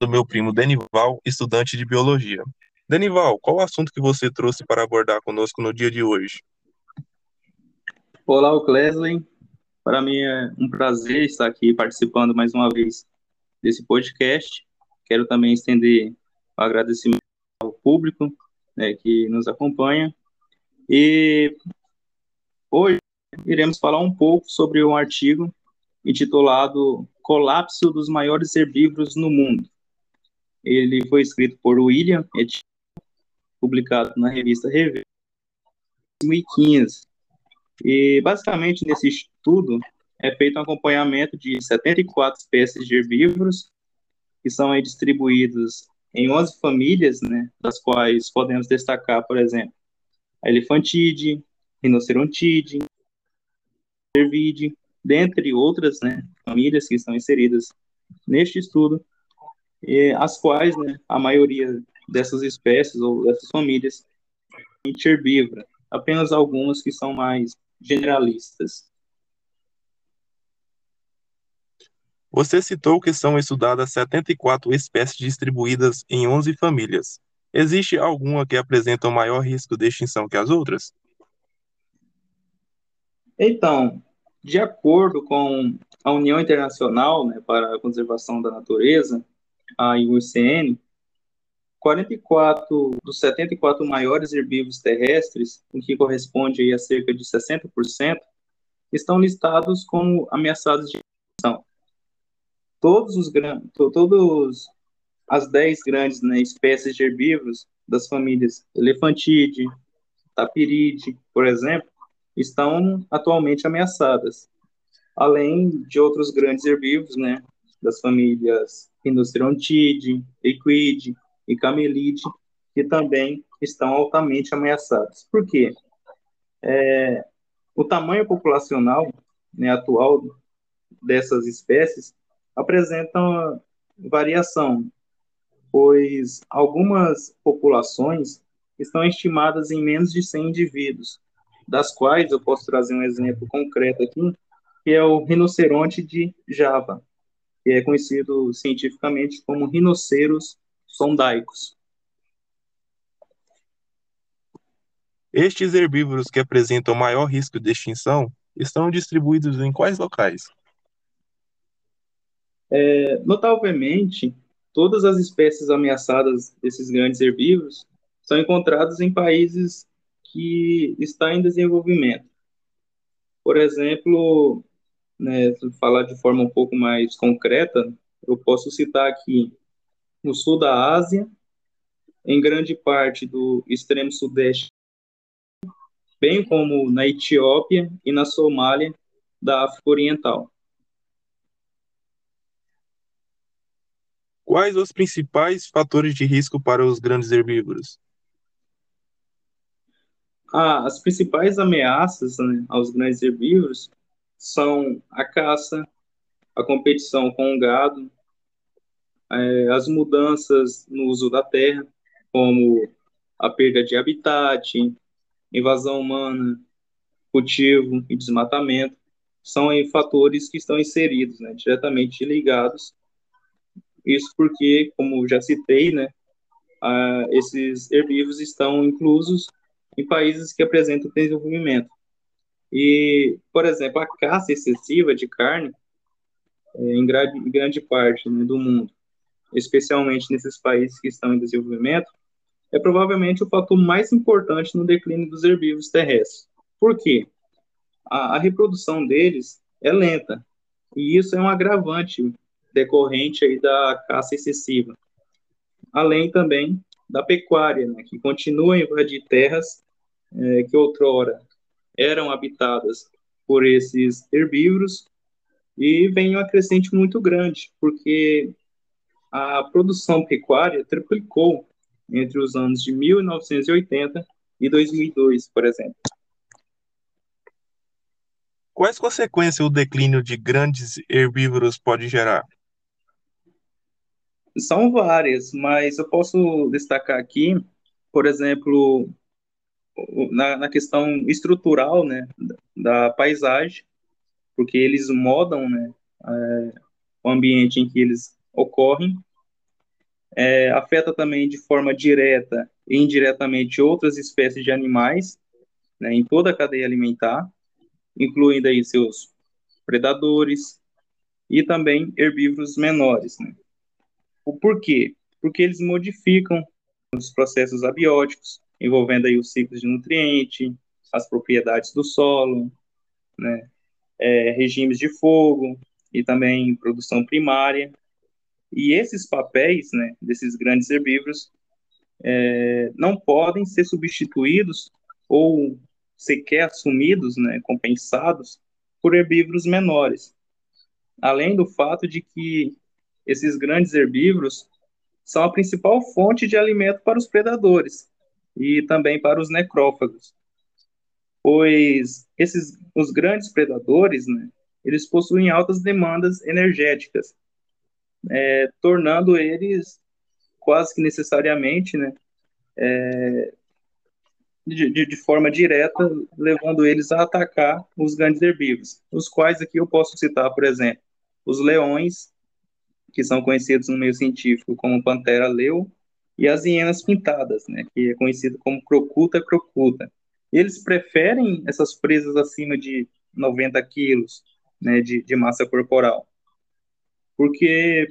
do meu primo Denival, estudante de biologia. Denival, qual o assunto que você trouxe para abordar conosco no dia de hoje? Olá, Clesley. Para mim é um prazer estar aqui participando mais uma vez desse podcast. Quero também estender o agradecimento ao público né, que nos acompanha. E hoje iremos falar um pouco sobre um artigo intitulado Colapso dos Maiores Herbívoros no Mundo. Ele foi escrito por William publicado na revista Revista 2015. E, basicamente, nesse estudo, é feito um acompanhamento de 74 espécies de herbívoros, que são aí distribuídos em 11 famílias, né, das quais podemos destacar, por exemplo, a elefantide, rinocerontide, cervide, dentre outras né, famílias que estão inseridas neste estudo, e, as quais né, a maioria dessas espécies ou dessas famílias é herbívora, apenas algumas que são mais generalistas. Você citou que são estudadas 74 espécies distribuídas em 11 famílias. Existe alguma que apresenta um maior risco de extinção que as outras? Então, de acordo com a União Internacional né, para a Conservação da Natureza, a IUCN, 44 dos 74 maiores herbívoros terrestres, o que corresponde a cerca de 60%, estão listados como ameaçados de extinção. Todos os todos as 10 grandes né, espécies de herbívoros das famílias Elefantide, Tapiride, por exemplo, estão atualmente ameaçadas, além de outros grandes herbívoros, né, das famílias Rinocerontide, Equide, e camelide, que também estão altamente ameaçados. Por quê? É, o tamanho populacional né, atual dessas espécies apresenta variação, pois algumas populações estão estimadas em menos de 100 indivíduos, das quais eu posso trazer um exemplo concreto aqui, que é o rinoceronte de Java, que é conhecido cientificamente como rinoceros sondaicos. Estes herbívoros que apresentam maior risco de extinção estão distribuídos em quais locais? É, notavelmente, todas as espécies ameaçadas desses grandes herbívoros são encontradas em países que estão em desenvolvimento. Por exemplo, né, falar de forma um pouco mais concreta, eu posso citar aqui no sul da Ásia, em grande parte do extremo sudeste, bem como na Etiópia e na Somália da África Oriental. Quais os principais fatores de risco para os grandes herbívoros? Ah, as principais ameaças né, aos grandes herbívoros são a caça, a competição com o gado, é, as mudanças no uso da terra, como a perda de habitat, invasão humana, cultivo e desmatamento, são aí fatores que estão inseridos, né, diretamente ligados. Isso porque, como já citei, né, a, esses herbívoros estão inclusos em países que apresentam desenvolvimento. E, por exemplo, a caça excessiva de carne, é, em, grande, em grande parte né, do mundo, especialmente nesses países que estão em desenvolvimento, é provavelmente o fator mais importante no declínio dos herbívoros terrestres. Por quê? A, a reprodução deles é lenta, e isso é um agravante decorrente aí da caça excessiva. Além também da pecuária, né, que continua a invadir terras é, que outrora eram habitadas por esses herbívoros e vem uma crescente muito grande, porque a produção pecuária triplicou entre os anos de 1980 e 2002, por exemplo. Quais consequências o declínio de grandes herbívoros pode gerar? São várias, mas eu posso destacar aqui, por exemplo, na, na questão estrutural né, da, paisagem, porque eles modam né, é, o ambiente em que eles ocorrem É, afeta também de forma direta e indiretamente outras espécies de animais, né, em toda a cadeia alimentar, incluindo aí seus predadores e também herbívoros menores. Né. O porquê? Porque eles modificam os processos abióticos, envolvendo aí os ciclos de nutriente, as propriedades do solo, né, é, regimes de fogo e também produção primária. E esses papéis, né, desses grandes herbívoros, é, não podem ser substituídos ou sequer assumidos, né, compensados por herbívoros menores. Além do fato de que esses grandes herbívoros são a principal fonte de alimento para os predadores e também para os necrófagos. Pois esses os grandes predadores, né, eles possuem altas demandas energéticas, é, tornando eles quase que necessariamente, né, é, de, de, forma direta, levando eles a atacar os grandes herbívoros, os quais aqui eu posso citar, por exemplo, os leões, que são conhecidos no meio científico como pantera leu, e as hienas pintadas, né, que é conhecido como crocuta crocuta eles preferem essas presas acima de 90 quilos né, de, de massa corporal, porque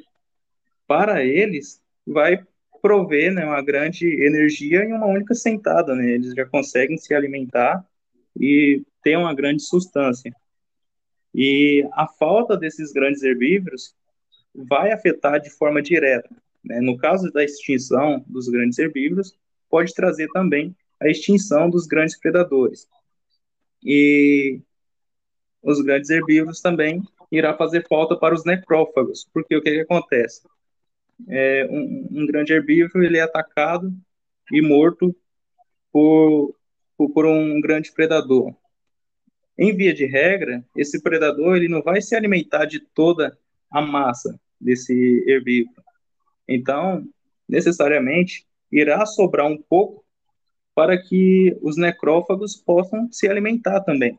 para eles vai prover né, uma grande energia em uma única sentada, né? Eles já conseguem se alimentar e ter uma grande substância. E a falta desses grandes herbívoros vai afetar de forma direta. Né? No caso da extinção dos grandes herbívoros, pode trazer também a extinção dos grandes predadores. E os grandes herbívoros também irá fazer falta para os necrófagos, porque o que, que acontece? É, um, um, grande herbívoro ele é atacado e morto por, por, por um grande predador. Em via de regra, esse predador ele não vai se alimentar de toda a massa desse herbívoro. Então, necessariamente, irá sobrar um pouco para que os necrófagos possam se alimentar também.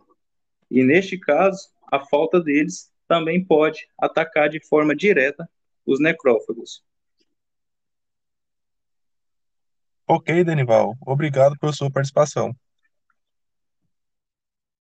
E neste caso, a falta deles também pode atacar de forma direta os necrófagos. Ok, Denival. Obrigado pela sua participação.